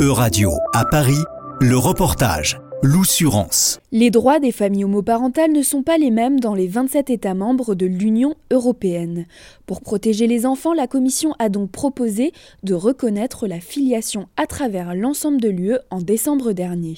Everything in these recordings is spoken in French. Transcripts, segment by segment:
E-Radio, à Paris, le reportage. L'oussurance. Les droits des familles homoparentales ne sont pas les mêmes dans les 27 États membres de l'Union européenne. Pour protéger les enfants, la Commission a donc proposé de reconnaître la filiation à travers l'ensemble de l'UE en décembre dernier.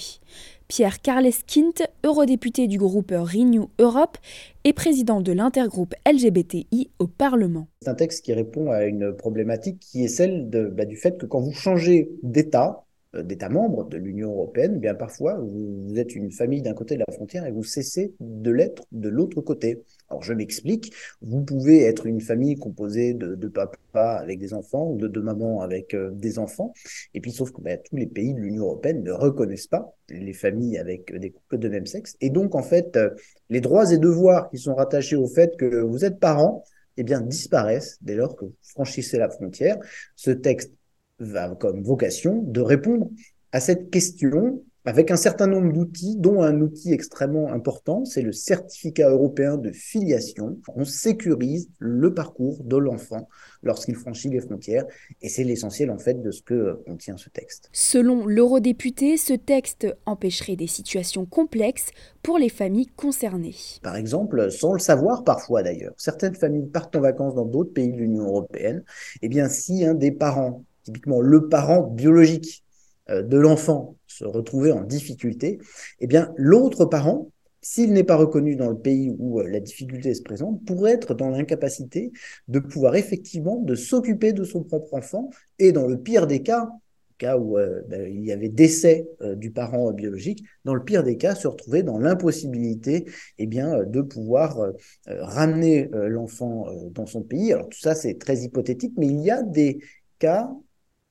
Pierre Carles Kint, eurodéputé du groupe Renew Europe et président de l'intergroupe LGBTI au Parlement. C'est un texte qui répond à une problématique qui est celle bah, du fait que quand vous changez d'État, d'États membres de l'Union européenne, eh bien parfois vous, êtes une famille d'un côté de la frontière et vous cessez de l'être de l'autre côté. Alors je m'explique, vous pouvez être une famille composée de, de papa avec des enfants ou de, de maman avec euh, des enfants, et puis sauf que ben, tous les pays de l'Union européenne ne reconnaissent pas les familles avec des couples de même sexe, et donc en fait euh, les droits et devoirs qui sont rattachés au fait que vous êtes parents, eh bien disparaissent dès lors que vous franchissez la frontière. Ce texte va comme vocation de répondre à cette question avec un certain nombre d'outils, dont un outil extrêmement important, c'est le certificat européen de filiation. On sécurise le parcours de l'enfant lorsqu'il franchit les frontières, et c'est l'essentiel en fait de ce que contient ce texte. Selon l'eurodéputé, ce texte empêcherait des situations complexes pour les familles concernées. Par exemple, sans le savoir parfois d'ailleurs, certaines familles partent en vacances dans d'autres pays de l'Union européenne, et eh bien si un des parents typiquement le parent biologique euh, de l'enfant se retrouvait en difficulté, eh bien l'autre parent, s'il n'est pas reconnu dans le pays où euh, la difficulté se présente, pourrait être dans l'incapacité de pouvoir effectivement de s'occuper de son propre enfant et dans le pire des cas, cas où euh, ben, il y avait décès du parent biologique, dans le pire des cas, se retrouver dans l'impossibilité eh bien, de pouvoir ramener l'enfant dans son pays. Alors tout ça, c'est très hypothétique, mais il y a des cas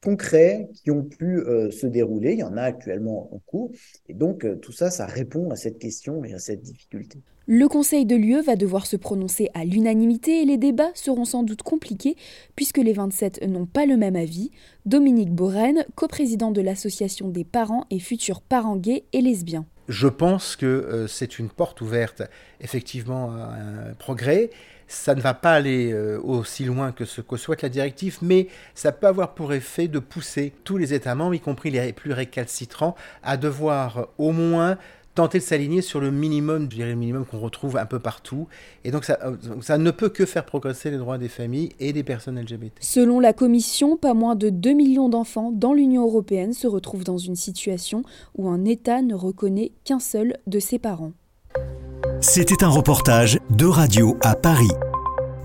concrets qui ont pu euh, se dérouler. Il y en a actuellement en cours. Et donc, euh, tout ça, ça répond à cette question et à cette difficulté. Le Conseil de l'UE va devoir se prononcer à l'unanimité et les débats seront sans doute compliqués puisque les 27 n'ont pas le même avis. Dominique Borren, coprésident de l'Association des parents et futurs parents gays et lesbiens. Je pense que euh, c'est une porte ouverte effectivement à un progrès. Ça ne va pas aller euh, aussi loin que ce que souhaite la directive, mais ça peut avoir pour effet de pousser tous les États membres, y compris les plus récalcitrants, à devoir au moins tenter de s'aligner sur le minimum, je dirais le minimum qu'on retrouve un peu partout. Et donc ça, euh, ça, ne peut que faire progresser les droits des familles et des personnes LGBT. Selon la Commission, pas moins de 2 millions d'enfants dans l'Union européenne se retrouvent dans une situation où un État ne reconnaît qu'un seul de ses parents. C'était un reportage de Radio à Paris,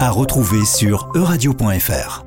à retrouver sur euradio.fr.